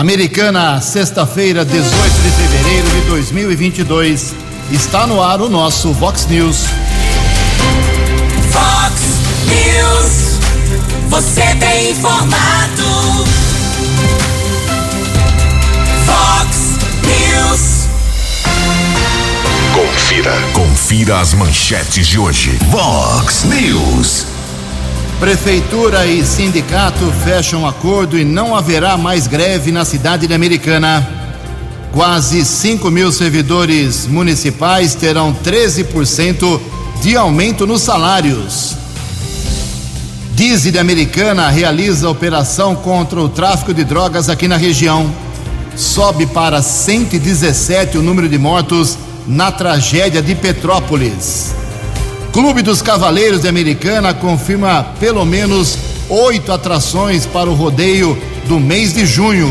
Americana, sexta-feira, 18 de fevereiro de 2022. Está no ar o nosso Vox News. Vox News. Você tem informado. Vox News. Confira. Confira as manchetes de hoje. Vox News. Prefeitura e sindicato fecham acordo e não haverá mais greve na cidade de Americana. Quase 5 mil servidores municipais terão 13% de aumento nos salários. Dize de Americana realiza operação contra o tráfico de drogas aqui na região. Sobe para 117 o número de mortos na tragédia de Petrópolis. Clube dos Cavaleiros de Americana confirma pelo menos oito atrações para o rodeio do mês de junho.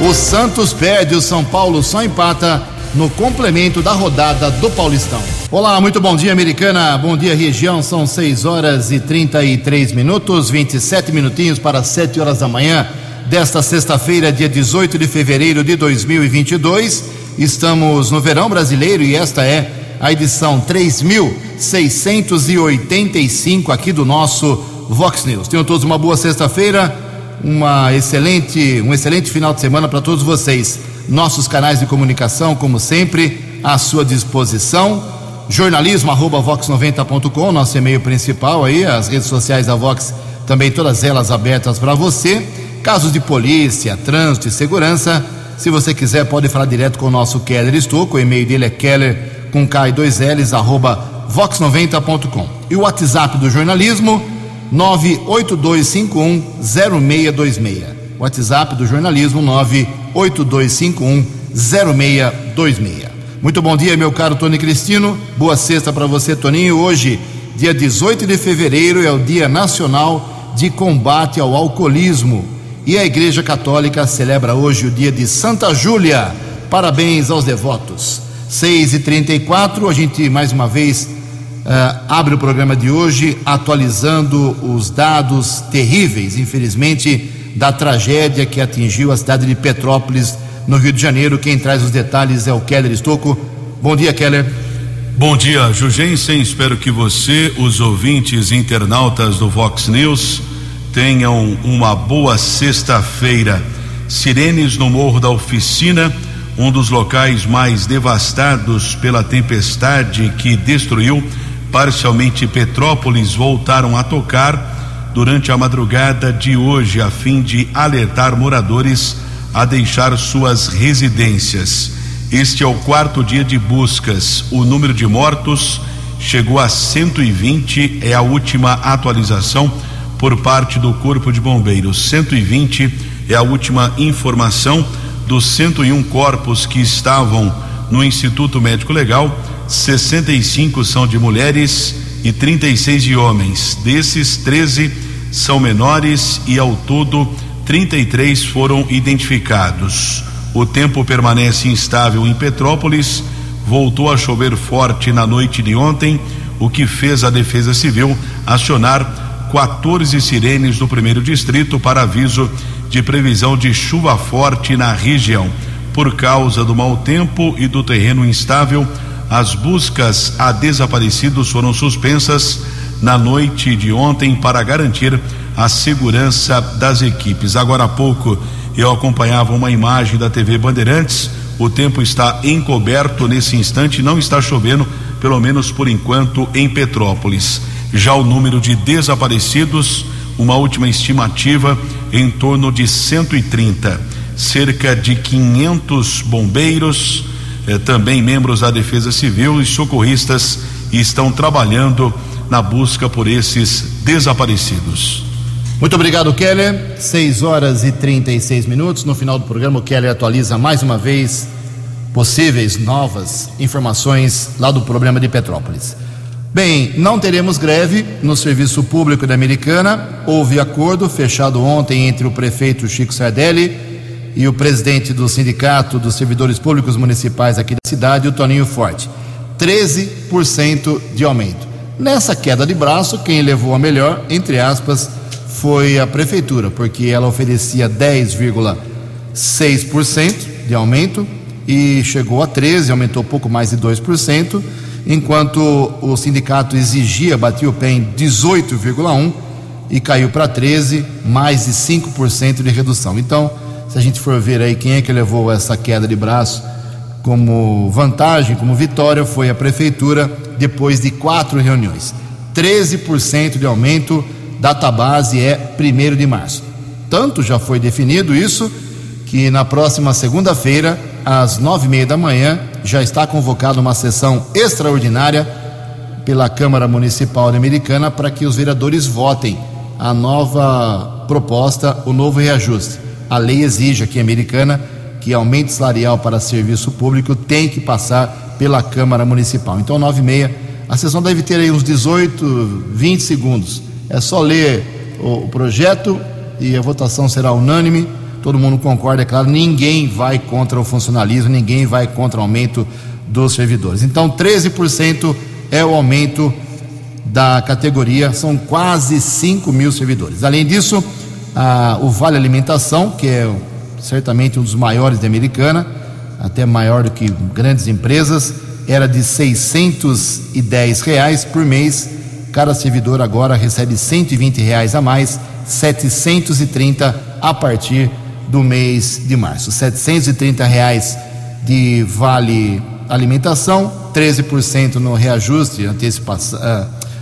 O Santos perde, o São Paulo só empata no complemento da rodada do Paulistão. Olá, muito bom dia, Americana. Bom dia, região. São 6 horas e 33 minutos, 27 minutinhos para 7 horas da manhã desta sexta-feira, dia 18 de fevereiro de 2022. Estamos no verão brasileiro e esta é a edição 3685 aqui do nosso Vox News. Tenham todos uma boa sexta-feira, uma excelente, um excelente final de semana para todos vocês. Nossos canais de comunicação, como sempre, à sua disposição. Jornalismo arroba vox90.com, nosso e-mail principal aí, as redes sociais da Vox, também todas elas abertas para você. Casos de polícia, trânsito e segurança. Se você quiser, pode falar direto com o nosso Keller Estouco. O e-mail dele é keller com K e dois L's, arroba vox90.com. E o WhatsApp do jornalismo, 982510626. WhatsApp do jornalismo, 982510626. Muito bom dia, meu caro Tony Cristino. Boa sexta para você, Toninho. Hoje, dia 18 de fevereiro, é o Dia Nacional de Combate ao Alcoolismo. E a Igreja Católica celebra hoje o dia de Santa Júlia. Parabéns aos devotos. 6 e 34 a gente mais uma vez uh, abre o programa de hoje atualizando os dados terríveis, infelizmente, da tragédia que atingiu a cidade de Petrópolis, no Rio de Janeiro. Quem traz os detalhes é o Keller Estocco. Bom dia, Keller. Bom dia, Jugensen. Espero que você, os ouvintes internautas do Vox News, tenham uma boa sexta-feira. Sirenes no Morro da Oficina um dos locais mais devastados pela tempestade que destruiu parcialmente Petrópolis, voltaram a tocar durante a madrugada de hoje, a fim de alertar moradores a deixar suas residências. Este é o quarto dia de buscas. O número de mortos chegou a 120, é a última atualização por parte do Corpo de Bombeiros. 120 é a última informação dos 101 corpos que estavam no Instituto Médico Legal, 65 são de mulheres e 36 de homens. Desses, 13 são menores e ao todo 33 foram identificados. O tempo permanece instável em Petrópolis. Voltou a chover forte na noite de ontem, o que fez a Defesa Civil acionar 14 sirenes do primeiro distrito para aviso de previsão de chuva forte na região. Por causa do mau tempo e do terreno instável, as buscas a desaparecidos foram suspensas na noite de ontem para garantir a segurança das equipes. Agora há pouco eu acompanhava uma imagem da TV Bandeirantes. O tempo está encoberto nesse instante, não está chovendo, pelo menos por enquanto, em Petrópolis. Já o número de desaparecidos uma última estimativa em torno de 130. Cerca de 500 bombeiros, eh, também membros da Defesa Civil e socorristas estão trabalhando na busca por esses desaparecidos. Muito obrigado, Keller. 6 horas e 36 minutos. No final do programa, o Keller atualiza mais uma vez possíveis novas informações lá do problema de Petrópolis. Bem, não teremos greve no serviço público da Americana. Houve acordo fechado ontem entre o prefeito Chico Sardelli e o presidente do Sindicato dos Servidores Públicos Municipais aqui da cidade, o Toninho Forte. 13% de aumento. Nessa queda de braço, quem levou a melhor, entre aspas, foi a prefeitura, porque ela oferecia 10,5 6% de aumento e chegou a 13%, aumentou pouco mais de 2%, enquanto o sindicato exigia, batia o pé em 18,1% e caiu para 13%, mais de 5% de redução. Então, se a gente for ver aí quem é que levou essa queda de braço como vantagem, como vitória, foi a prefeitura, depois de quatro reuniões. 13% de aumento, data base é 1 de março. Tanto já foi definido isso que na próxima segunda-feira, às nove e meia da manhã, já está convocada uma sessão extraordinária pela Câmara Municipal Americana para que os vereadores votem a nova proposta, o novo reajuste. A lei exige aqui Americana que aumento salarial para serviço público tem que passar pela Câmara Municipal. Então, nove e meia, a sessão deve ter aí uns 18, 20 segundos. É só ler o projeto e a votação será unânime. Todo mundo concorda, é claro, ninguém vai contra o funcionalismo, ninguém vai contra o aumento dos servidores. Então, 13% é o aumento da categoria, são quase 5 mil servidores. Além disso, a, o Vale Alimentação, que é certamente um dos maiores da Americana, até maior do que grandes empresas, era de 610 reais por mês. Cada servidor agora recebe 120 reais a mais, 730 a partir do mês de março. 730 reais de vale alimentação, 13% no reajuste, antecipação,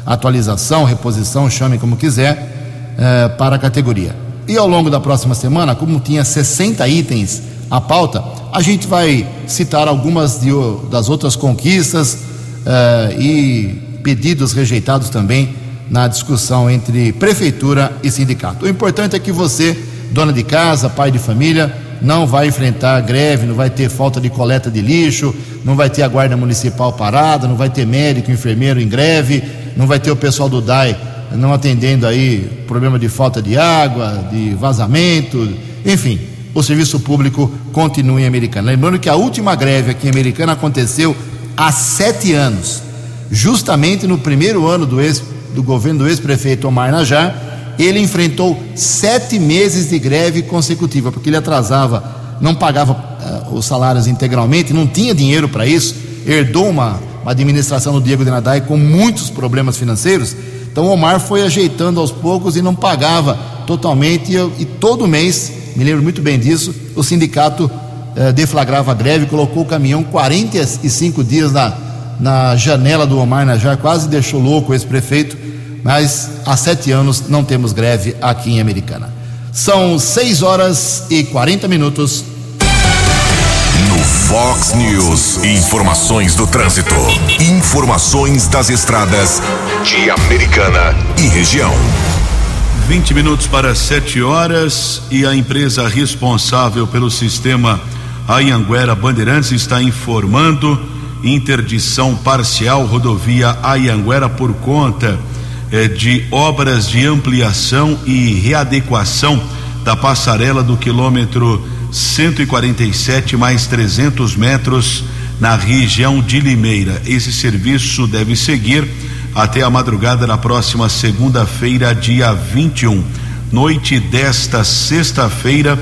atualização, reposição, chame como quiser, eh, para a categoria. E ao longo da próxima semana, como tinha 60 itens a pauta, a gente vai citar algumas de, das outras conquistas eh, e pedidos rejeitados também na discussão entre prefeitura e sindicato. O importante é que você, dona de casa, pai de família, não vai enfrentar greve, não vai ter falta de coleta de lixo, não vai ter a guarda municipal parada, não vai ter médico, enfermeiro em greve, não vai ter o pessoal do DAI não atendendo aí problema de falta de água, de vazamento, enfim, o serviço público continua em Americana. Lembrando que a última greve aqui em Americana aconteceu há sete anos, justamente no primeiro ano do, ex, do governo do ex-prefeito Omar Najar, ele enfrentou sete meses de greve consecutiva, porque ele atrasava, não pagava uh, os salários integralmente, não tinha dinheiro para isso, herdou uma uma administração do Diego de Nadai com muitos problemas financeiros. Então Omar foi ajeitando aos poucos e não pagava totalmente. E, e todo mês, me lembro muito bem disso, o sindicato eh, deflagrava a greve, colocou o caminhão 45 dias na, na janela do Omar Najar, quase deixou louco esse prefeito. Mas há sete anos não temos greve aqui em Americana. São 6 horas e 40 minutos. Fox News. Informações do trânsito. Informações das estradas de Americana e região. 20 minutos para 7 horas e a empresa responsável pelo sistema Ayanguera Bandeirantes está informando interdição parcial rodovia Ayanguera por conta eh, de obras de ampliação e readequação da passarela do quilômetro 147 mais 300 metros na região de Limeira. Esse serviço deve seguir até a madrugada da próxima segunda-feira, dia 21. Noite desta sexta-feira,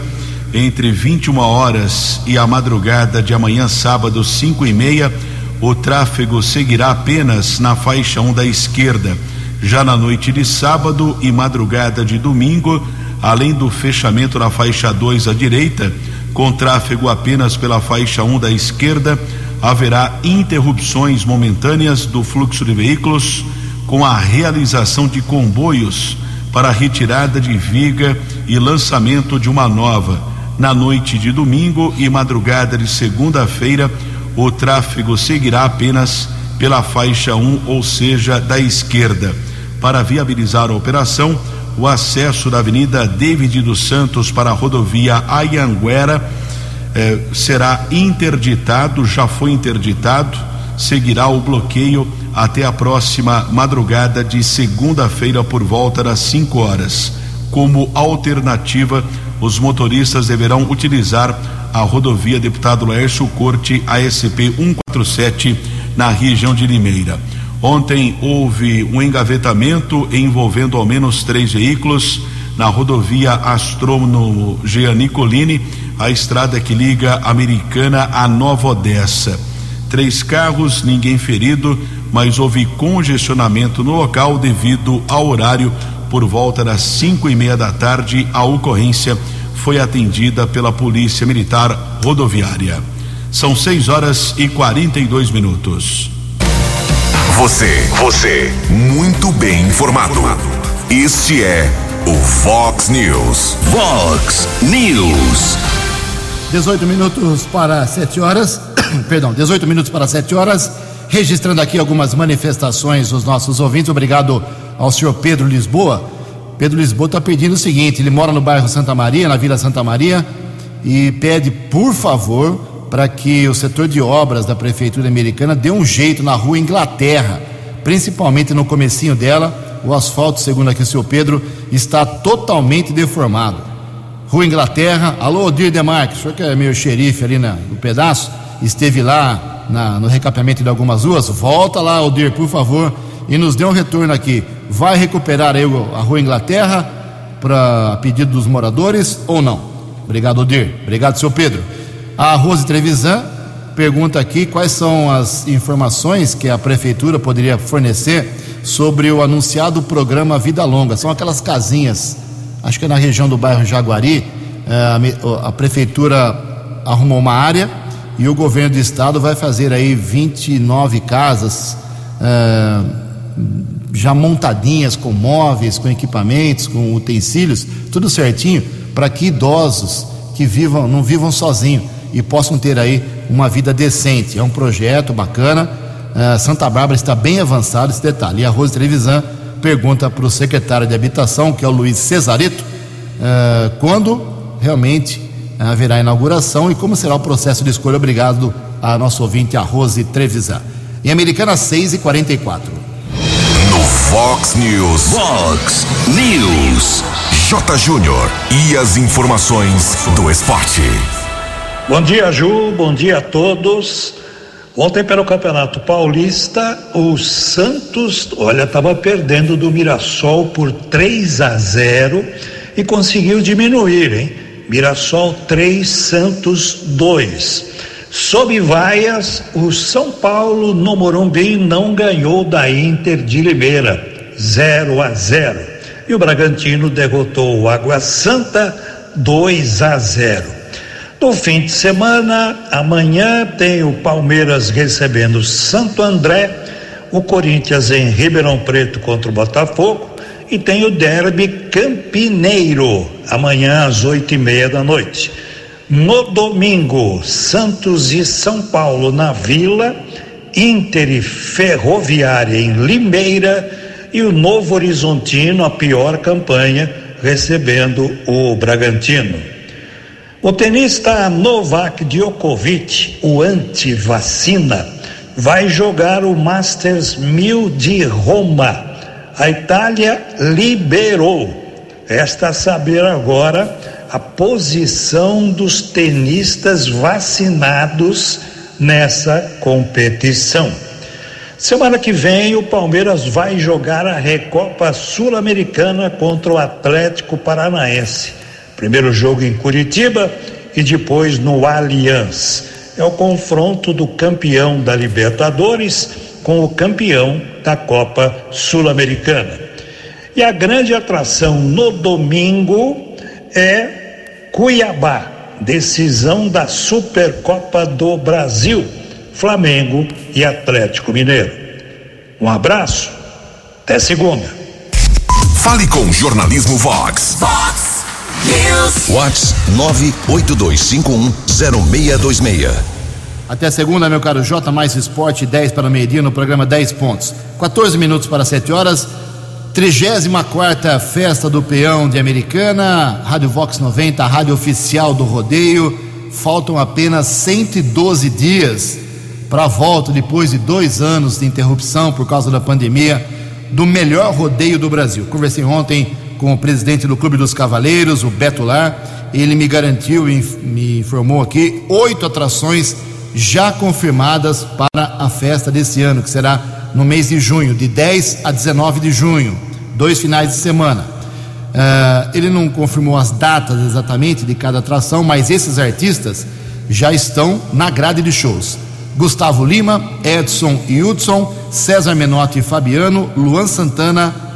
entre 21 horas e a madrugada de amanhã, sábado, 5 e meia, o tráfego seguirá apenas na faixa 1 da esquerda. Já na noite de sábado e madrugada de domingo, além do fechamento na faixa 2 à direita, com tráfego apenas pela faixa 1 um da esquerda, haverá interrupções momentâneas do fluxo de veículos com a realização de comboios para retirada de viga e lançamento de uma nova. Na noite de domingo e madrugada de segunda-feira, o tráfego seguirá apenas pela faixa 1, um, ou seja, da esquerda. Para viabilizar a operação, o acesso da Avenida David dos Santos para a rodovia Ayanguera eh, será interditado, já foi interditado, seguirá o bloqueio até a próxima madrugada de segunda-feira por volta das 5 horas. Como alternativa, os motoristas deverão utilizar a rodovia Deputado Laércio Corte ASP 147 na região de Limeira. Ontem houve um engavetamento envolvendo ao menos três veículos na rodovia Astrônomo Giannicolini, a estrada que liga Americana a Nova Odessa. Três carros, ninguém ferido, mas houve congestionamento no local devido ao horário por volta das cinco e meia da tarde. A ocorrência foi atendida pela Polícia Militar Rodoviária. São 6 horas e 42 minutos. Você, você, muito bem informado. Este é o Fox News. Fox News. 18 minutos para 7 horas. Perdão, 18 minutos para 7 horas. Registrando aqui algumas manifestações dos nossos ouvintes. Obrigado ao senhor Pedro Lisboa. Pedro Lisboa está pedindo o seguinte: ele mora no bairro Santa Maria, na Vila Santa Maria, e pede, por favor, para que o setor de obras da Prefeitura Americana dê um jeito na rua Inglaterra, principalmente no comecinho dela. O asfalto, segundo aqui o senhor Pedro, está totalmente deformado. Rua Inglaterra, alô Odir Demarques, o senhor que é meu xerife ali na, no pedaço, esteve lá na, no recapeamento de algumas ruas, volta lá, Odir, por favor, e nos dê um retorno aqui. Vai recuperar aí a Rua Inglaterra para pedido dos moradores ou não? Obrigado, Odir. Obrigado, senhor Pedro. A Rose Trevisan pergunta aqui quais são as informações que a prefeitura poderia fornecer sobre o anunciado programa Vida Longa. São aquelas casinhas, acho que é na região do bairro Jaguari, eh, a prefeitura arrumou uma área e o governo do estado vai fazer aí 29 casas eh, já montadinhas com móveis, com equipamentos, com utensílios, tudo certinho para que idosos que vivam não vivam sozinhos e possam ter aí uma vida decente. É um projeto bacana. Uh, Santa Bárbara está bem avançado esse detalhe. E a Rose Trevisan pergunta para o secretário de Habitação, que é o Luiz Cesarito, uh, quando realmente haverá inauguração e como será o processo de escolha. Obrigado a nosso ouvinte, a Rose Trevisan. Em Americana 6 e 44. No Fox News. Fox News. J. Júnior. E as informações do esporte. Bom dia, Ju. Bom dia a todos. Ontem, pelo Campeonato Paulista, o Santos, olha, estava perdendo do Mirassol por 3 a 0 e conseguiu diminuir, hein? Mirassol 3, Santos 2. Sob vaias, o São Paulo no Morumbi não ganhou da Inter de Limeira, 0 a 0. E o Bragantino derrotou o Água Santa 2 a 0. No fim de semana, amanhã tem o Palmeiras recebendo Santo André, o Corinthians em Ribeirão Preto contra o Botafogo e tem o Derby Campineiro, amanhã às oito e meia da noite. No domingo, Santos e São Paulo na Vila, Inter e Ferroviária em Limeira e o Novo Horizontino, a pior campanha, recebendo o Bragantino. O tenista Novak Djokovic, o anti-vacina, vai jogar o Masters 1000 de Roma. A Itália liberou. Resta saber agora a posição dos tenistas vacinados nessa competição. Semana que vem, o Palmeiras vai jogar a Recopa Sul-Americana contra o Atlético Paranaense. Primeiro jogo em Curitiba e depois no Allianz. É o confronto do campeão da Libertadores com o campeão da Copa Sul-Americana. E a grande atração no domingo é Cuiabá, decisão da Supercopa do Brasil, Flamengo e Atlético Mineiro. Um abraço, até segunda. Fale com o Jornalismo Vox. Fox News. Whats 982510626. Até segunda, meu caro J, mais esporte, 10 para o meio-dia no programa 10 pontos. 14 minutos para 7 horas. 34 Festa do Peão de Americana, Rádio Vox 90, a rádio oficial do rodeio. Faltam apenas 112 dias para a volta, depois de dois anos de interrupção por causa da pandemia, do melhor rodeio do Brasil. Conversei ontem com o presidente do Clube dos Cavaleiros, o Beto Lar. Ele me garantiu e me informou aqui oito atrações já confirmadas para a festa desse ano, que será no mês de junho, de 10 a 19 de junho, dois finais de semana. Uh, ele não confirmou as datas exatamente de cada atração, mas esses artistas já estão na grade de shows. Gustavo Lima, Edson e Hudson, César Menotti e Fabiano, Luan Santana,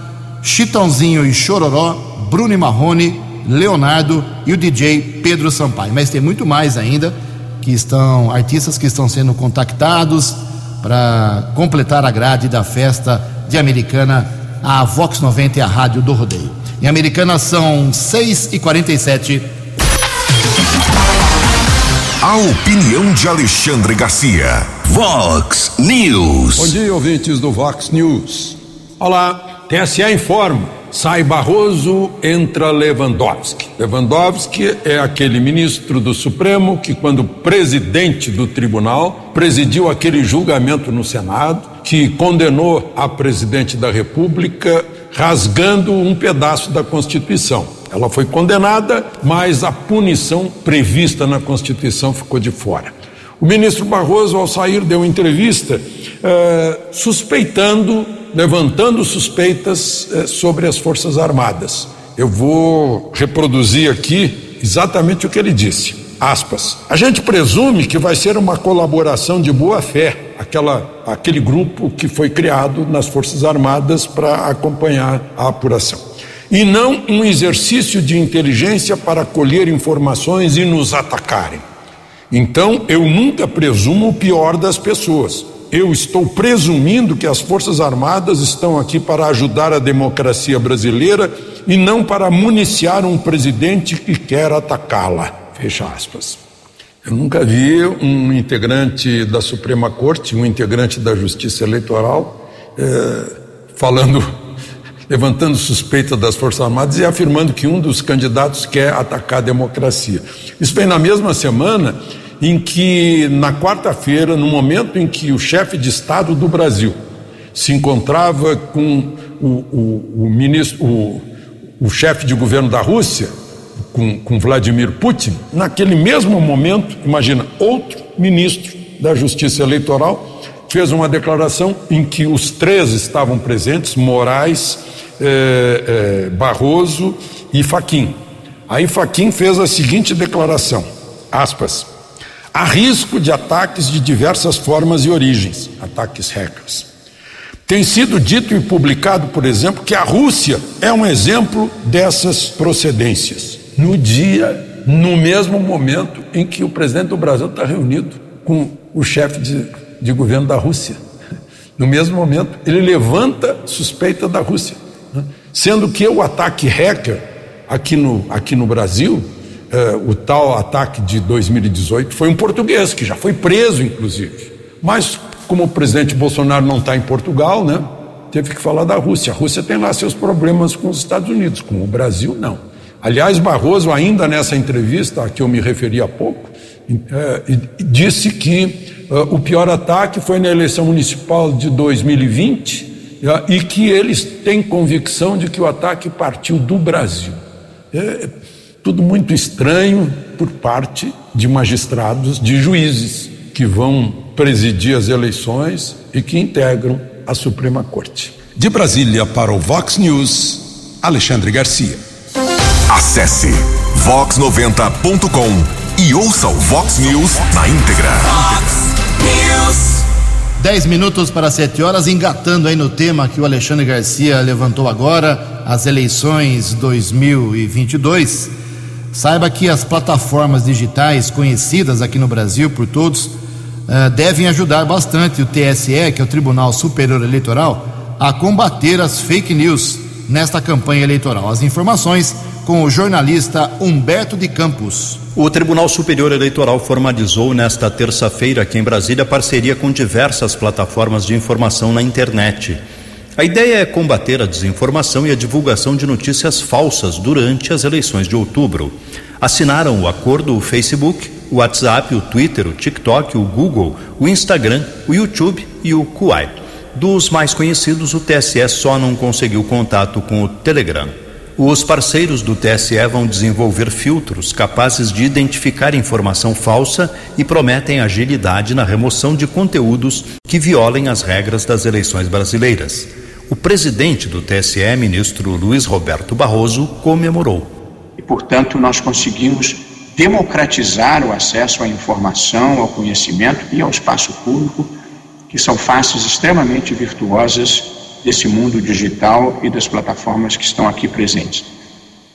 Chitãozinho e Chororó, Bruno e Marrone, Leonardo e o DJ Pedro Sampaio. Mas tem muito mais ainda que estão artistas que estão sendo contactados para completar a grade da festa de Americana, a Vox 90 e a Rádio do Rodeio. Em Americana são 6 e 47 a opinião de Alexandre Garcia. Vox News. Bom dia, ouvintes do Vox News. Olá, TSE informa. Sai Barroso, entra Lewandowski. Lewandowski é aquele ministro do Supremo que, quando presidente do tribunal, presidiu aquele julgamento no Senado que condenou a presidente da República rasgando um pedaço da Constituição. Ela foi condenada, mas a punição prevista na Constituição ficou de fora. O ministro Barroso, ao sair, deu entrevista eh, suspeitando, levantando suspeitas eh, sobre as Forças Armadas. Eu vou reproduzir aqui exatamente o que ele disse. Aspas. A gente presume que vai ser uma colaboração de boa fé, aquela, aquele grupo que foi criado nas Forças Armadas para acompanhar a apuração e não um exercício de inteligência para colher informações e nos atacarem. Então, eu nunca presumo o pior das pessoas. Eu estou presumindo que as Forças Armadas estão aqui para ajudar a democracia brasileira e não para municiar um presidente que quer atacá-la. Fecha aspas. Eu nunca vi um integrante da Suprema Corte, um integrante da Justiça Eleitoral, eh, falando levantando suspeita das Forças Armadas e afirmando que um dos candidatos quer atacar a democracia. Isso vem na mesma semana em que, na quarta-feira, no momento em que o chefe de Estado do Brasil se encontrava com o, o, o ministro, o, o chefe de governo da Rússia, com, com Vladimir Putin, naquele mesmo momento, imagina, outro ministro da Justiça Eleitoral fez uma declaração em que os três estavam presentes, Moraes, é, é, Barroso e Faquim. Aí Faquim fez a seguinte declaração, aspas, há risco de ataques de diversas formas e origens, ataques hackers. Tem sido dito e publicado, por exemplo, que a Rússia é um exemplo dessas procedências. No dia, no mesmo momento em que o presidente do Brasil está reunido com o chefe de, de governo da Rússia. No mesmo momento, ele levanta suspeita da Rússia. Sendo que o ataque hacker aqui no, aqui no Brasil, eh, o tal ataque de 2018, foi um português, que já foi preso, inclusive. Mas, como o presidente Bolsonaro não está em Portugal, né, teve que falar da Rússia. A Rússia tem lá seus problemas com os Estados Unidos, com o Brasil, não. Aliás, Barroso, ainda nessa entrevista a que eu me referi há pouco, eh, disse que eh, o pior ataque foi na eleição municipal de 2020 e que eles têm convicção de que o ataque partiu do Brasil. É tudo muito estranho por parte de magistrados, de juízes que vão presidir as eleições e que integram a Suprema Corte. De Brasília para o Vox News, Alexandre Garcia. Acesse vox90.com e ouça o Vox News na íntegra. Vox News. 10 minutos para 7 horas, engatando aí no tema que o Alexandre Garcia levantou agora, as eleições 2022. Saiba que as plataformas digitais conhecidas aqui no Brasil por todos uh, devem ajudar bastante o TSE, que é o Tribunal Superior Eleitoral, a combater as fake news nesta campanha eleitoral. As informações com o jornalista Humberto de Campos. O Tribunal Superior Eleitoral formalizou nesta terça-feira aqui em Brasília parceria com diversas plataformas de informação na internet. A ideia é combater a desinformação e a divulgação de notícias falsas durante as eleições de outubro. Assinaram o acordo o Facebook, o WhatsApp, o Twitter, o TikTok, o Google, o Instagram, o YouTube e o Kuai. Dos mais conhecidos, o TSE só não conseguiu contato com o Telegram. Os parceiros do TSE vão desenvolver filtros capazes de identificar informação falsa e prometem agilidade na remoção de conteúdos que violem as regras das eleições brasileiras. O presidente do TSE, ministro Luiz Roberto Barroso, comemorou. E, portanto, nós conseguimos democratizar o acesso à informação, ao conhecimento e ao espaço público, que são faces extremamente virtuosas desse mundo digital e das plataformas que estão aqui presentes.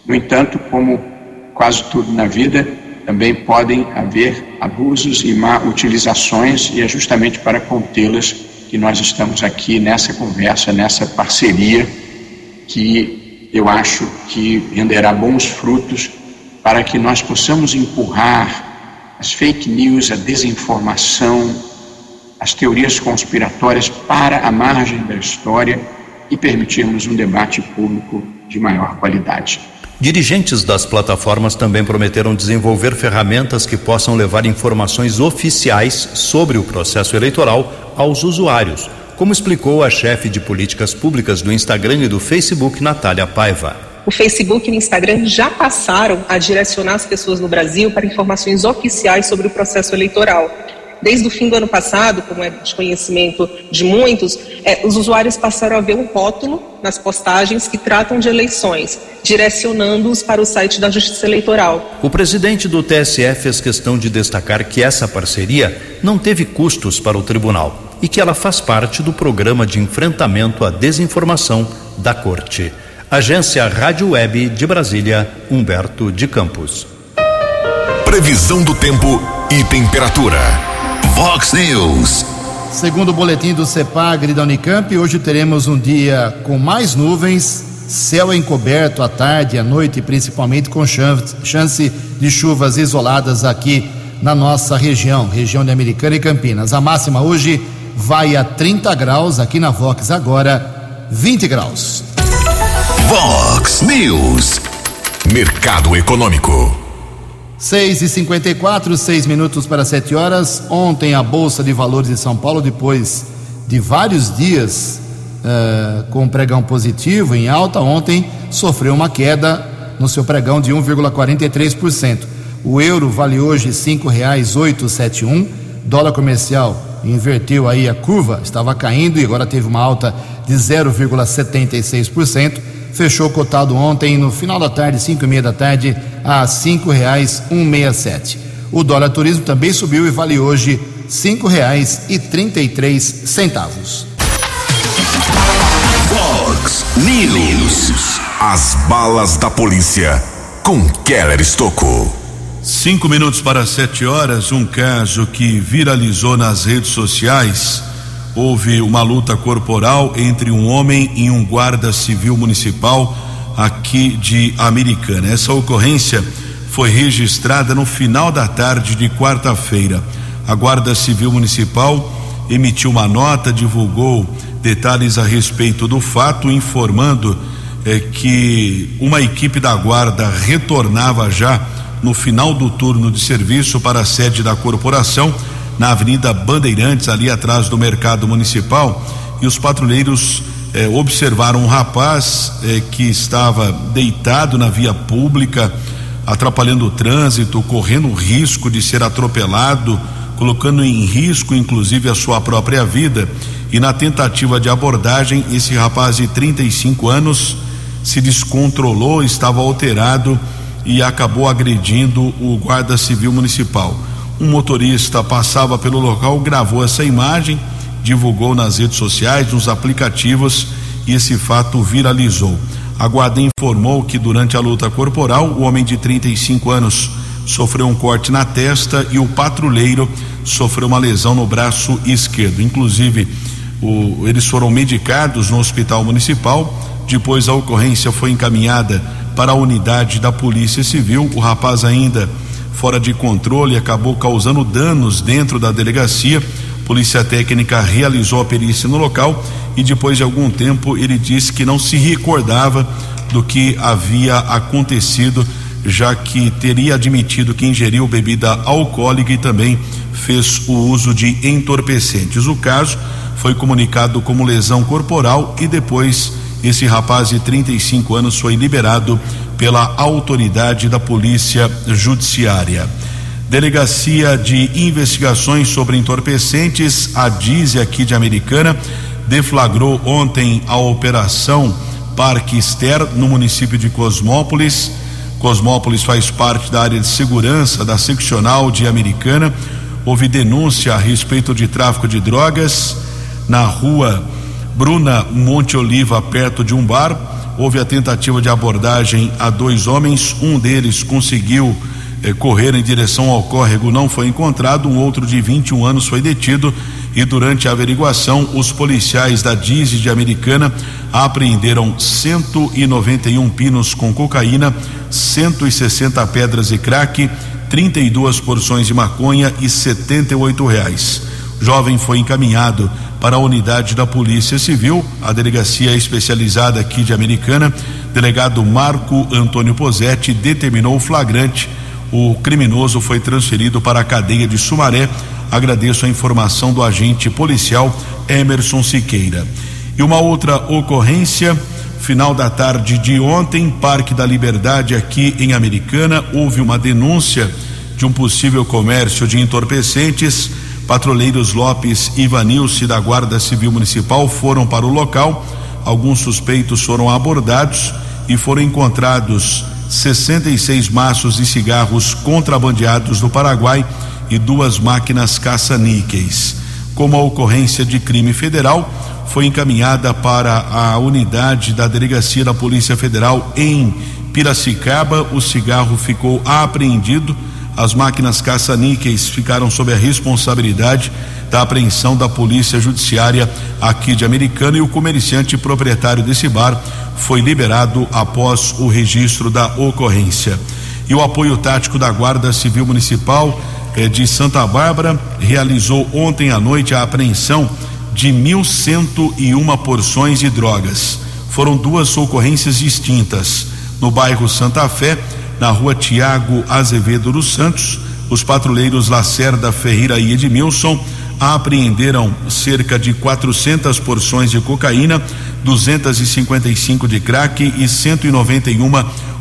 No entanto, como quase tudo na vida, também podem haver abusos e má utilizações, e é justamente para contê-las que nós estamos aqui nessa conversa, nessa parceria, que eu acho que renderá bons frutos para que nós possamos empurrar as fake news, a desinformação, as teorias conspiratórias para a margem da história e permitirmos um debate público de maior qualidade. Dirigentes das plataformas também prometeram desenvolver ferramentas que possam levar informações oficiais sobre o processo eleitoral aos usuários, como explicou a chefe de políticas públicas do Instagram e do Facebook, Natália Paiva. O Facebook e o Instagram já passaram a direcionar as pessoas no Brasil para informações oficiais sobre o processo eleitoral. Desde o fim do ano passado, como é de conhecimento de muitos, é, os usuários passaram a ver um rótulo nas postagens que tratam de eleições, direcionando-os para o site da Justiça Eleitoral. O presidente do TSE fez questão de destacar que essa parceria não teve custos para o tribunal e que ela faz parte do programa de enfrentamento à desinformação da Corte. Agência Rádio Web de Brasília, Humberto de Campos. Previsão do tempo e temperatura. Vox News. Segundo o boletim do CEPAGRE da Unicamp, hoje teremos um dia com mais nuvens, céu encoberto à tarde e à noite, principalmente com chance de chuvas isoladas aqui na nossa região, região de Americana e Campinas. A máxima hoje vai a 30 graus, aqui na Vox agora 20 graus. Vox News. Mercado Econômico. 6 e 54 6 minutos para 7 horas. Ontem a Bolsa de Valores de São Paulo, depois de vários dias uh, com pregão positivo em alta, ontem sofreu uma queda no seu pregão de 1,43%. O euro vale hoje R$ 5,871. Dólar comercial inverteu aí a curva, estava caindo e agora teve uma alta de 0,76%. Fechou cotado ontem no final da tarde, 5 e meia da tarde, a cinco reais um meia sete. O dólar turismo também subiu e vale hoje cinco reais e trinta e três centavos. Fox News. As balas da polícia com Keller Estocou. Cinco minutos para sete horas, um caso que viralizou nas redes sociais. Houve uma luta corporal entre um homem e um guarda civil municipal aqui de Americana. Essa ocorrência foi registrada no final da tarde de quarta-feira. A Guarda Civil Municipal emitiu uma nota, divulgou detalhes a respeito do fato, informando eh, que uma equipe da Guarda retornava já no final do turno de serviço para a sede da corporação, na Avenida Bandeirantes, ali atrás do Mercado Municipal, e os patrulheiros eh, observaram um rapaz eh, que estava deitado na via pública, atrapalhando o trânsito, correndo o risco de ser atropelado, colocando em risco inclusive a sua própria vida. E na tentativa de abordagem, esse rapaz de 35 anos se descontrolou, estava alterado e acabou agredindo o guarda civil municipal. Um motorista passava pelo local, gravou essa imagem divulgou nas redes sociais, nos aplicativos e esse fato viralizou. A guarda informou que durante a luta corporal, o homem de 35 anos sofreu um corte na testa e o patrulheiro sofreu uma lesão no braço esquerdo. Inclusive, o, eles foram medicados no hospital municipal. Depois a ocorrência foi encaminhada para a unidade da Polícia Civil. O rapaz ainda fora de controle acabou causando danos dentro da delegacia. Polícia Técnica realizou a perícia no local e depois de algum tempo ele disse que não se recordava do que havia acontecido, já que teria admitido que ingeriu bebida alcoólica e também fez o uso de entorpecentes. O caso foi comunicado como lesão corporal e depois esse rapaz de 35 anos foi liberado pela autoridade da Polícia Judiciária. Delegacia de Investigações sobre Entorpecentes, a DIZE aqui de Americana, deflagrou ontem a operação Parque Ster no município de Cosmópolis. Cosmópolis faz parte da área de segurança da seccional de Americana. Houve denúncia a respeito de tráfico de drogas na rua Bruna Monte Oliva, perto de um bar. Houve a tentativa de abordagem a dois homens. Um deles conseguiu eh, correr em direção ao córrego, não foi encontrado. Um outro de 21 anos foi detido. E durante a averiguação, os policiais da DISE de Americana apreenderam 191 pinos com cocaína, 160 pedras de crack, 32 porções de maconha e 78 reais. O jovem foi encaminhado para a unidade da Polícia Civil, a delegacia especializada aqui de Americana. Delegado Marco Antônio Posetti determinou o flagrante. O criminoso foi transferido para a cadeia de Sumaré. Agradeço a informação do agente policial Emerson Siqueira. E uma outra ocorrência, final da tarde de ontem, Parque da Liberdade aqui em Americana, houve uma denúncia de um possível comércio de entorpecentes Patrulheiros Lopes e Vanilce da Guarda Civil Municipal foram para o local. Alguns suspeitos foram abordados e foram encontrados 66 maços de cigarros contrabandeados do Paraguai e duas máquinas caça-níqueis. Como a ocorrência de crime federal, foi encaminhada para a unidade da Delegacia da Polícia Federal em Piracicaba. O cigarro ficou apreendido as máquinas caça-níqueis ficaram sob a responsabilidade da apreensão da Polícia Judiciária aqui de Americana e o comerciante proprietário desse bar foi liberado após o registro da ocorrência. E o apoio tático da Guarda Civil Municipal eh, de Santa Bárbara realizou ontem à noite a apreensão de 1.101 porções de drogas. Foram duas ocorrências distintas. No bairro Santa Fé, na rua Tiago Azevedo dos Santos, os patrulheiros Lacerda Ferreira e Edmilson apreenderam cerca de 400 porções de cocaína, 255 de crack e 191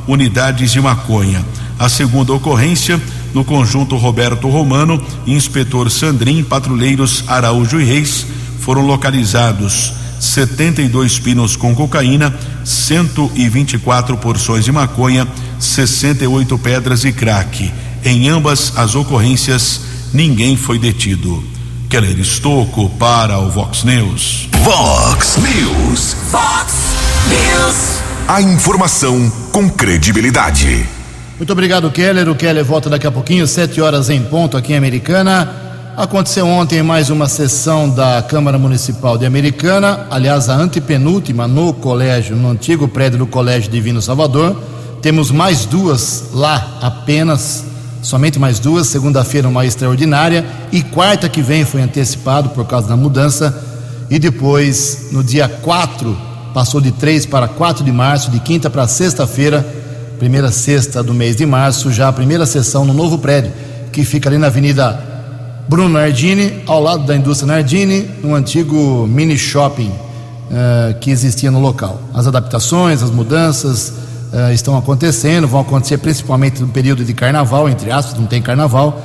unidades de maconha. A segunda ocorrência, no conjunto Roberto Romano, inspetor Sandrin, patrulheiros Araújo e Reis, foram localizados 72 pinos com cocaína, 124 porções de maconha, 68 pedras e crack. Em ambas as ocorrências, ninguém foi detido. Keller Estocco para o Vox News. Vox News. Fox News. A informação com credibilidade. Muito obrigado, Keller. O Keller volta daqui a pouquinho, sete horas em ponto aqui em Americana. Aconteceu ontem mais uma sessão da Câmara Municipal de Americana, aliás, a antepenúltima no colégio, no antigo prédio do Colégio Divino Salvador. Temos mais duas lá apenas, somente mais duas. Segunda-feira, uma extraordinária, e quarta que vem foi antecipado por causa da mudança. E depois, no dia 4, passou de 3 para 4 de março, de quinta para sexta-feira, primeira sexta do mês de março, já a primeira sessão no novo prédio, que fica ali na Avenida Bruno Nardini, ao lado da indústria Nardini, um antigo mini shopping uh, que existia no local. As adaptações, as mudanças uh, estão acontecendo, vão acontecer principalmente no período de carnaval, entre aspas, não tem carnaval,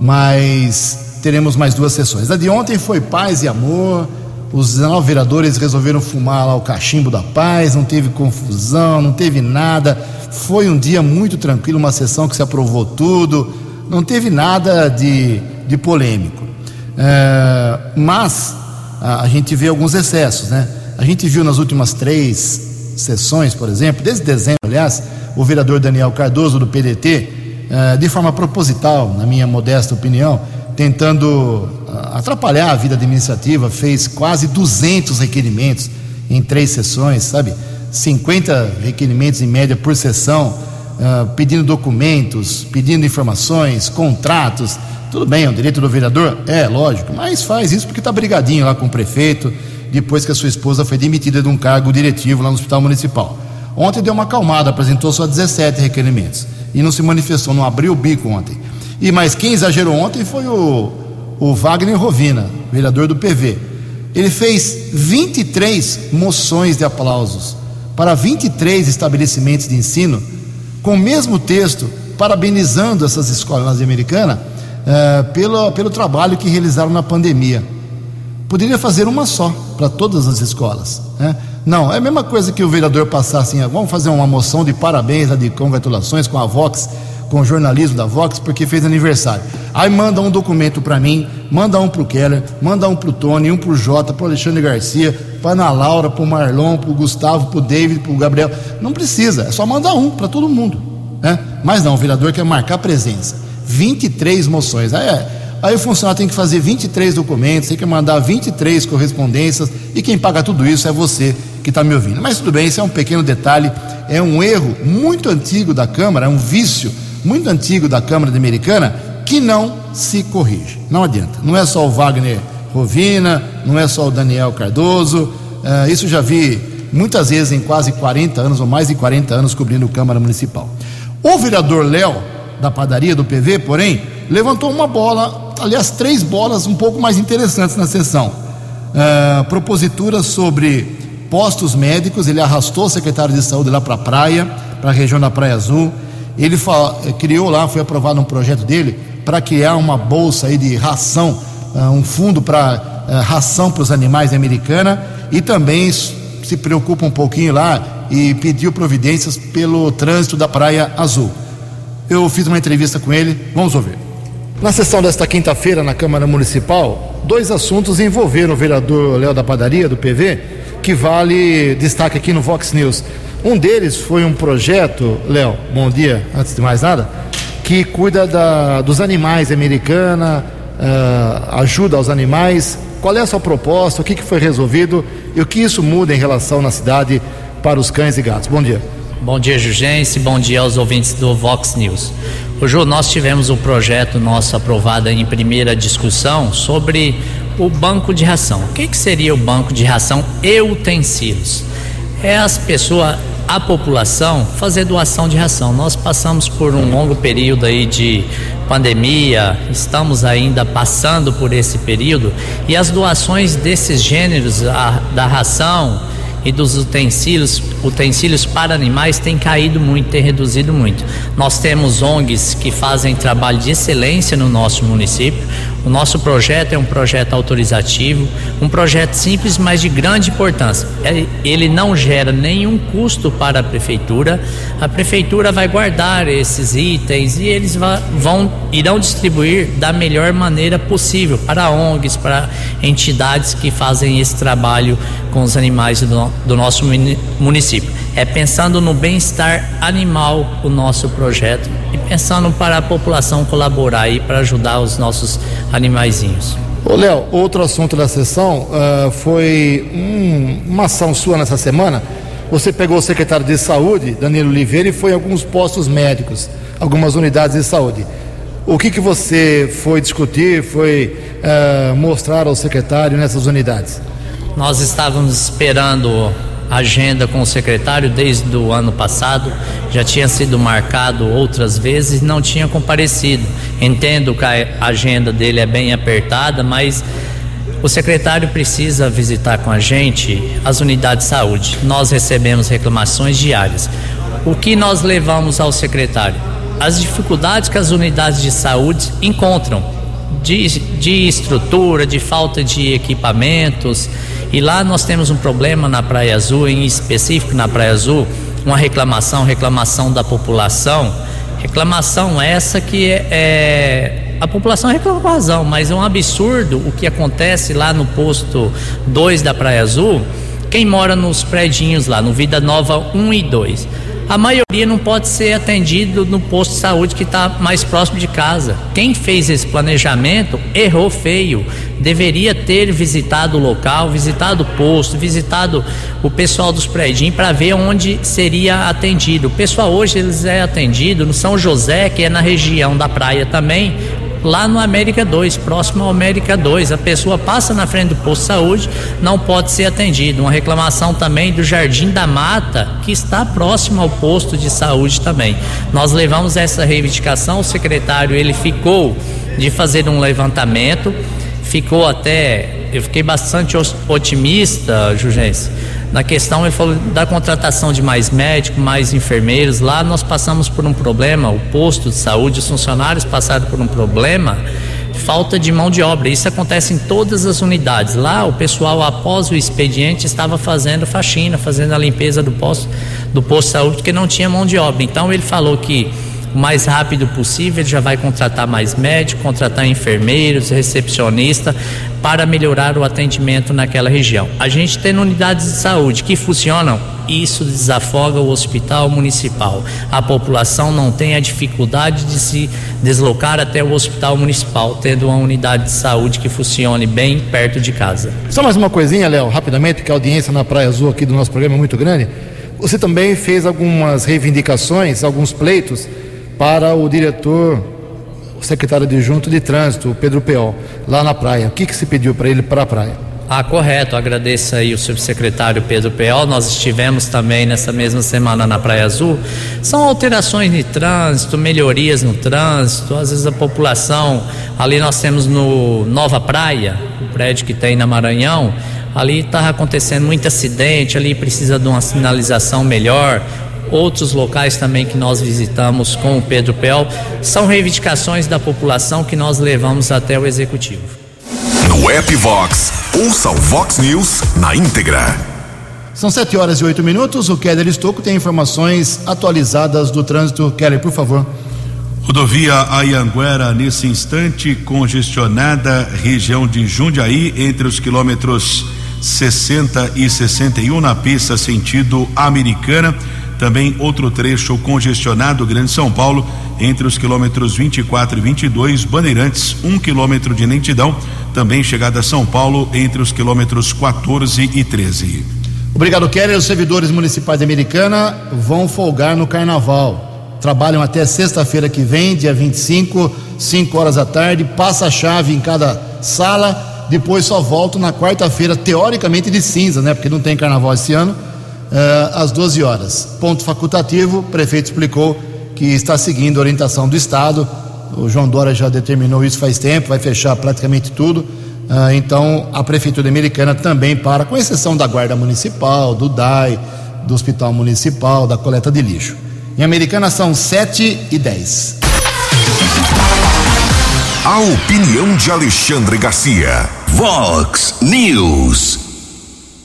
mas teremos mais duas sessões. A de ontem foi paz e amor, os 19 vereadores resolveram fumar lá o cachimbo da paz, não teve confusão, não teve nada. Foi um dia muito tranquilo, uma sessão que se aprovou tudo, não teve nada de de polêmico. É, mas a, a, gente vê alguns excessos, né? A gente viu nas últimas três sessões, por exemplo, desde dezembro, aliás, o vereador Daniel Cardoso do PDT, é, de forma proposital, na minha modesta opinião, tentando atrapalhar a vida administrativa, fez quase 200 requerimentos em três sessões, sabe? 50 requerimentos em média por sessão, uh, pedindo documentos, pedindo informações, contratos, tudo bem, é um direito do vereador? É, lógico, mas faz isso porque está brigadinho lá com o prefeito, depois que a sua esposa foi demitida de um cargo diretivo lá no Hospital Municipal. Ontem deu uma acalmada, apresentou só 17 requerimentos e não se manifestou, não abriu o bico ontem. E mais quem exagerou ontem foi o, o Wagner Rovina, vereador do PV. Ele fez 23 moções de aplausos para 23 estabelecimentos de ensino com o mesmo texto, parabenizando essas escolas americanas uh, pelo, pelo trabalho que realizaram na pandemia. Poderia fazer uma só para todas as escolas. Né? Não, é a mesma coisa que o vereador passar assim, ah, vamos fazer uma moção de parabéns, de congratulações com a Vox, com o jornalismo da Vox, porque fez aniversário. Aí manda um documento para mim, manda um para o Keller, manda um para o Tony, um para o Jota, para o Alexandre Garcia, para Ana Laura, para o Marlon, para o Gustavo, para o David, para o Gabriel. Não precisa, é só mandar um para todo mundo. Né? Mas não, o vereador quer marcar presença. 23 moções. Aí é Aí o funcionário tem que fazer 23 documentos, tem que mandar 23 correspondências, e quem paga tudo isso é você que está me ouvindo. Mas tudo bem, isso é um pequeno detalhe, é um erro muito antigo da Câmara, é um vício muito antigo da Câmara Americana que não se corrige. Não adianta. Não é só o Wagner Rovina, não é só o Daniel Cardoso, uh, isso já vi muitas vezes em quase 40 anos, ou mais de 40 anos, cobrindo Câmara Municipal. O vereador Léo, da padaria do PV, porém, levantou uma bola aliás, três bolas um pouco mais interessantes na sessão. Uh, propositura sobre postos médicos, ele arrastou o secretário de saúde lá para a praia, para a região da Praia Azul. Ele eh, criou lá, foi aprovado um projeto dele para criar uma bolsa aí de ração, uh, um fundo para uh, ração para os animais americana e também se preocupa um pouquinho lá e pediu providências pelo trânsito da Praia Azul. Eu fiz uma entrevista com ele, vamos ouvir. Na sessão desta quinta-feira na Câmara Municipal, dois assuntos envolveram o vereador Léo da Padaria, do PV, que vale destaque aqui no Vox News. Um deles foi um projeto, Léo, bom dia, antes de mais nada, que cuida da, dos animais americana, uh, ajuda aos animais. Qual é a sua proposta? O que, que foi resolvido e o que isso muda em relação na cidade para os cães e gatos? Bom dia. Bom dia, Jurgense. Bom dia aos ouvintes do Vox News. Hoje nós tivemos um projeto nosso aprovado em primeira discussão sobre o banco de ração. O que, que seria o banco de ração e utensílios? É as pessoas, a população, fazer doação de ração. Nós passamos por um longo período aí de pandemia, estamos ainda passando por esse período e as doações desses gêneros a, da ração e dos utensílios, utensílios para animais tem caído muito, tem reduzido muito. Nós temos ONGs que fazem trabalho de excelência no nosso município. O nosso projeto é um projeto autorizativo, um projeto simples, mas de grande importância. É, ele não gera nenhum custo para a prefeitura. A prefeitura vai guardar esses itens e eles vão irão distribuir da melhor maneira possível para ONGs, para entidades que fazem esse trabalho com os animais do, do nosso município. É pensando no bem-estar animal o nosso projeto pensando para a população colaborar aí para ajudar os nossos animaizinhos. Ô Léo, outro assunto da sessão uh, foi um, uma ação sua nessa semana. Você pegou o secretário de saúde, Danilo Oliveira, e foi em alguns postos médicos, algumas unidades de saúde. O que, que você foi discutir, foi uh, mostrar ao secretário nessas unidades? Nós estávamos esperando agenda com o secretário desde o ano passado, já tinha sido marcado outras vezes não tinha comparecido. Entendo que a agenda dele é bem apertada, mas o secretário precisa visitar com a gente as unidades de saúde. Nós recebemos reclamações diárias. O que nós levamos ao secretário? As dificuldades que as unidades de saúde encontram de, de estrutura, de falta de equipamentos e lá nós temos um problema na Praia Azul, em específico na Praia Azul, uma reclamação, reclamação da população. Reclamação essa que é, é a população reclama com razão, mas é um absurdo o que acontece lá no posto 2 da Praia Azul. Quem mora nos predinhos lá, no Vida Nova 1 e 2 a maioria não pode ser atendido no posto de saúde que está mais próximo de casa. Quem fez esse planejamento errou feio. Deveria ter visitado o local, visitado o posto, visitado o pessoal dos prédios para ver onde seria atendido. O pessoal hoje eles é atendido no São José, que é na região da praia também, lá no América 2, próximo ao América 2. A pessoa passa na frente do posto de saúde, não pode ser atendida. Uma reclamação também do Jardim da Mata, que está próximo ao posto de saúde também. Nós levamos essa reivindicação, o secretário ele ficou de fazer um levantamento, ficou até, eu fiquei bastante otimista, Jurgense, na questão ele falou da contratação de mais médicos, mais enfermeiros. Lá nós passamos por um problema, o posto de saúde, os funcionários passaram por um problema falta de mão de obra. Isso acontece em todas as unidades. Lá, o pessoal, após o expediente, estava fazendo faxina, fazendo a limpeza do posto, do posto de saúde, porque não tinha mão de obra. Então, ele falou que o mais rápido possível, ele já vai contratar mais médicos, contratar enfermeiros, recepcionista para melhorar o atendimento naquela região. A gente tem unidades de saúde que funcionam, isso desafoga o hospital municipal. A população não tem a dificuldade de se deslocar até o hospital municipal, tendo uma unidade de saúde que funcione bem perto de casa. Só mais uma coisinha, Léo, rapidamente, que a audiência na Praia Azul aqui do nosso programa é muito grande. Você também fez algumas reivindicações, alguns pleitos para o diretor, o secretário adjunto de trânsito, Pedro Peol, lá na praia. O que, que se pediu para ele para a praia? Ah, correto. Agradeço aí o subsecretário Pedro Peol. Nós estivemos também nessa mesma semana na Praia Azul. São alterações de trânsito, melhorias no trânsito. Às vezes a população, ali nós temos no Nova Praia, o prédio que tem na Maranhão, ali está acontecendo muito acidente, ali precisa de uma sinalização melhor outros locais também que nós visitamos com o Pedro Pel, são reivindicações da população que nós levamos até o executivo. No app Vox, ouça o Vox News na íntegra. São 7 horas e 8 minutos. O Keller Estocco tem informações atualizadas do trânsito. Keller, por favor. Rodovia Ayanguera, nesse instante, congestionada, região de Jundiaí, entre os quilômetros 60 e 61, na pista sentido americana. Também outro trecho congestionado, Grande São Paulo, entre os quilômetros 24 e 22, Bandeirantes, um quilômetro de lentidão. Também chegada a São Paulo, entre os quilômetros 14 e 13. Obrigado, Keller. Os servidores municipais de Americana vão folgar no carnaval. Trabalham até sexta-feira que vem, dia 25, 5 horas da tarde. Passa a chave em cada sala. Depois só voltam na quarta-feira, teoricamente de cinza, né? Porque não tem carnaval esse ano às 12 horas. Ponto facultativo, o prefeito explicou que está seguindo a orientação do Estado. O João Dória já determinou isso faz tempo, vai fechar praticamente tudo. Uh, então, a Prefeitura Americana também para, com exceção da Guarda Municipal, do DAI, do Hospital Municipal, da coleta de lixo. Em Americana são 7 e 10. A opinião de Alexandre Garcia. Vox News.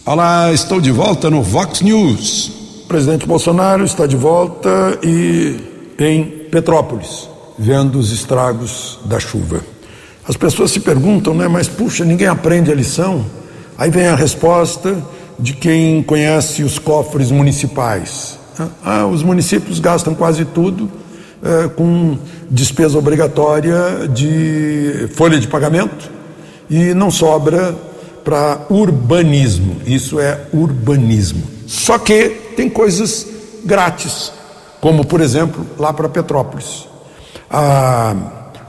Olá, estou de volta no Vox News. O presidente Bolsonaro está de volta e em Petrópolis, vendo os estragos da chuva. As pessoas se perguntam, né, mas puxa, ninguém aprende a lição? Aí vem a resposta de quem conhece os cofres municipais. Ah, os municípios gastam quase tudo é, com despesa obrigatória de folha de pagamento e não sobra para urbanismo. Isso é urbanismo. Só que tem coisas grátis, como por exemplo lá para Petrópolis. A,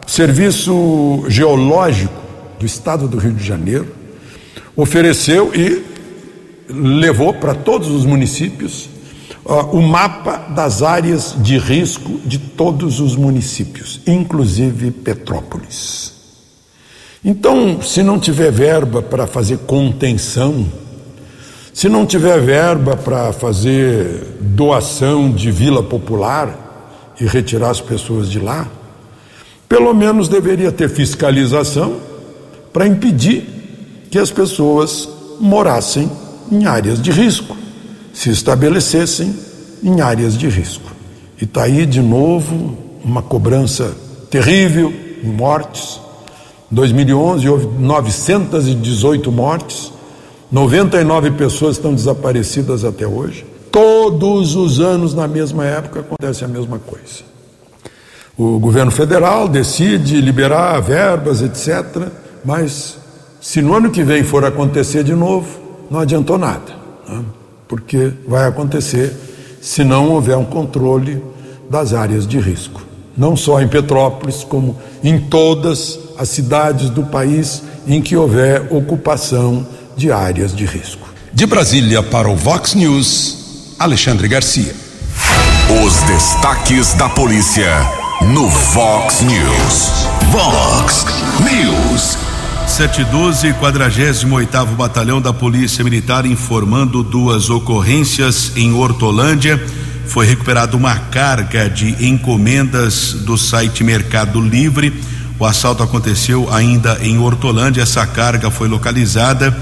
Serviço Geológico do Estado do Rio de Janeiro ofereceu e levou para todos os municípios uh, o mapa das áreas de risco de todos os municípios, inclusive Petrópolis. Então, se não tiver verba para fazer contenção, se não tiver verba para fazer doação de vila popular e retirar as pessoas de lá, pelo menos deveria ter fiscalização para impedir que as pessoas morassem em áreas de risco, se estabelecessem em áreas de risco. E está aí de novo uma cobrança terrível em mortes, 2011 houve 918 mortes, 99 pessoas estão desaparecidas até hoje. Todos os anos, na mesma época, acontece a mesma coisa. O governo federal decide liberar verbas, etc., mas se no ano que vem for acontecer de novo, não adiantou nada, né? porque vai acontecer se não houver um controle das áreas de risco. Não só em Petrópolis, como em todas as cidades do país em que houver ocupação de áreas de risco. De Brasília para o Vox News, Alexandre Garcia. Os destaques da polícia no Vox News. Vox News. 712, 48 Batalhão da Polícia Militar informando duas ocorrências em Hortolândia. Foi recuperada uma carga de encomendas do site Mercado Livre O assalto aconteceu ainda em Hortolândia. Essa carga foi localizada,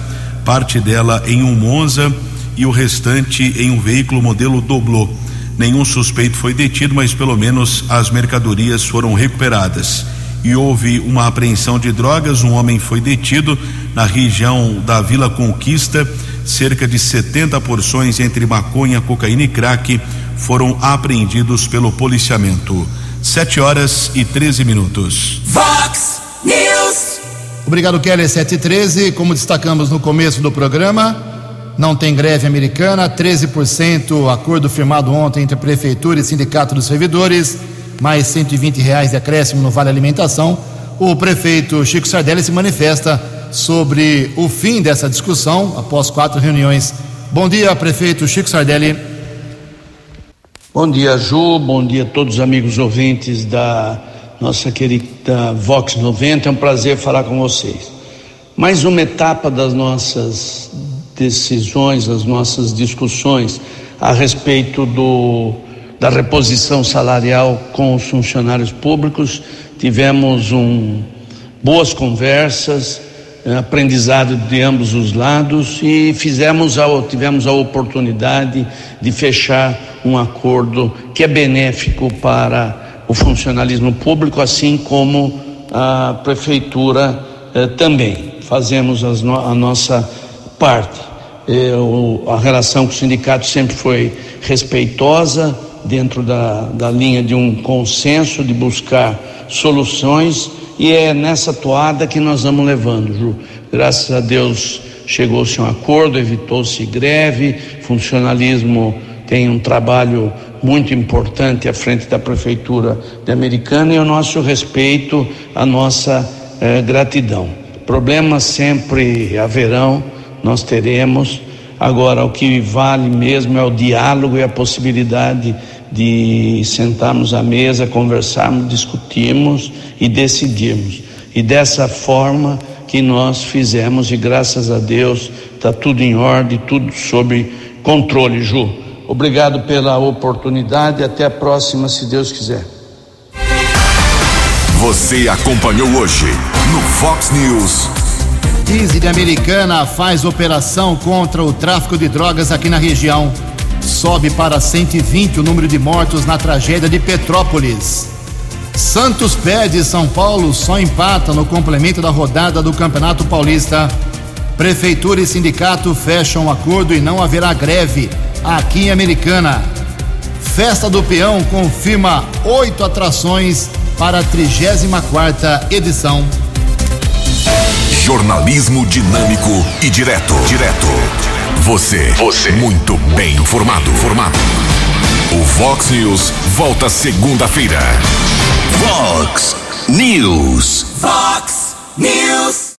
parte dela em um Monza e o restante em um veículo modelo Doblô. Nenhum suspeito foi detido, mas pelo menos as mercadorias foram recuperadas. E houve uma apreensão de drogas. Um homem foi detido na região da Vila Conquista. Cerca de 70 porções entre maconha, cocaína e crack foram apreendidos pelo policiamento. Sete horas e 13 minutos. Vox News. Obrigado, Kelly. 7 e 13. Como destacamos no começo do programa, não tem greve americana. 13% acordo firmado ontem entre a Prefeitura e Sindicato dos Servidores. Mais 120 reais de acréscimo no Vale Alimentação. O prefeito Chico Sardelli se manifesta sobre o fim dessa discussão após quatro reuniões. Bom dia, prefeito Chico Sardelli. Bom dia, Ju. Bom dia a todos os amigos ouvintes da nossa querida Vox 90. É um prazer falar com vocês. Mais uma etapa das nossas decisões, das nossas discussões a respeito do, da reposição salarial com os funcionários públicos. Tivemos um, boas conversas, aprendizado de ambos os lados e fizemos a, tivemos a oportunidade de fechar um acordo que é benéfico para o funcionalismo público, assim como a prefeitura eh, também. Fazemos no, a nossa parte. Eu, a relação com o sindicato sempre foi respeitosa, dentro da, da linha de um consenso, de buscar soluções e é nessa toada que nós vamos levando, Ju. Graças a Deus chegou-se um acordo, evitou-se greve, funcionalismo tem um trabalho muito importante à frente da Prefeitura de Americana e o nosso respeito, a nossa eh, gratidão. Problemas sempre haverão, nós teremos. Agora, o que vale mesmo é o diálogo e a possibilidade de sentarmos à mesa, conversarmos, discutirmos e decidirmos. E dessa forma que nós fizemos, e graças a Deus está tudo em ordem, tudo sob controle, Ju. Obrigado pela oportunidade, até a próxima, se Deus quiser. Você acompanhou hoje no Fox News. Easy de Americana faz operação contra o tráfico de drogas aqui na região. Sobe para 120 o número de mortos na tragédia de Petrópolis. Santos pede São Paulo só empata no complemento da rodada do Campeonato Paulista. Prefeitura e sindicato fecham acordo e não haverá greve aqui em Americana. Festa do Peão confirma oito atrações para a 34 edição. Jornalismo dinâmico e direto. Direto. Você. Você. Muito bem informado. Formado. O Vox News volta segunda-feira. Vox News. Vox News.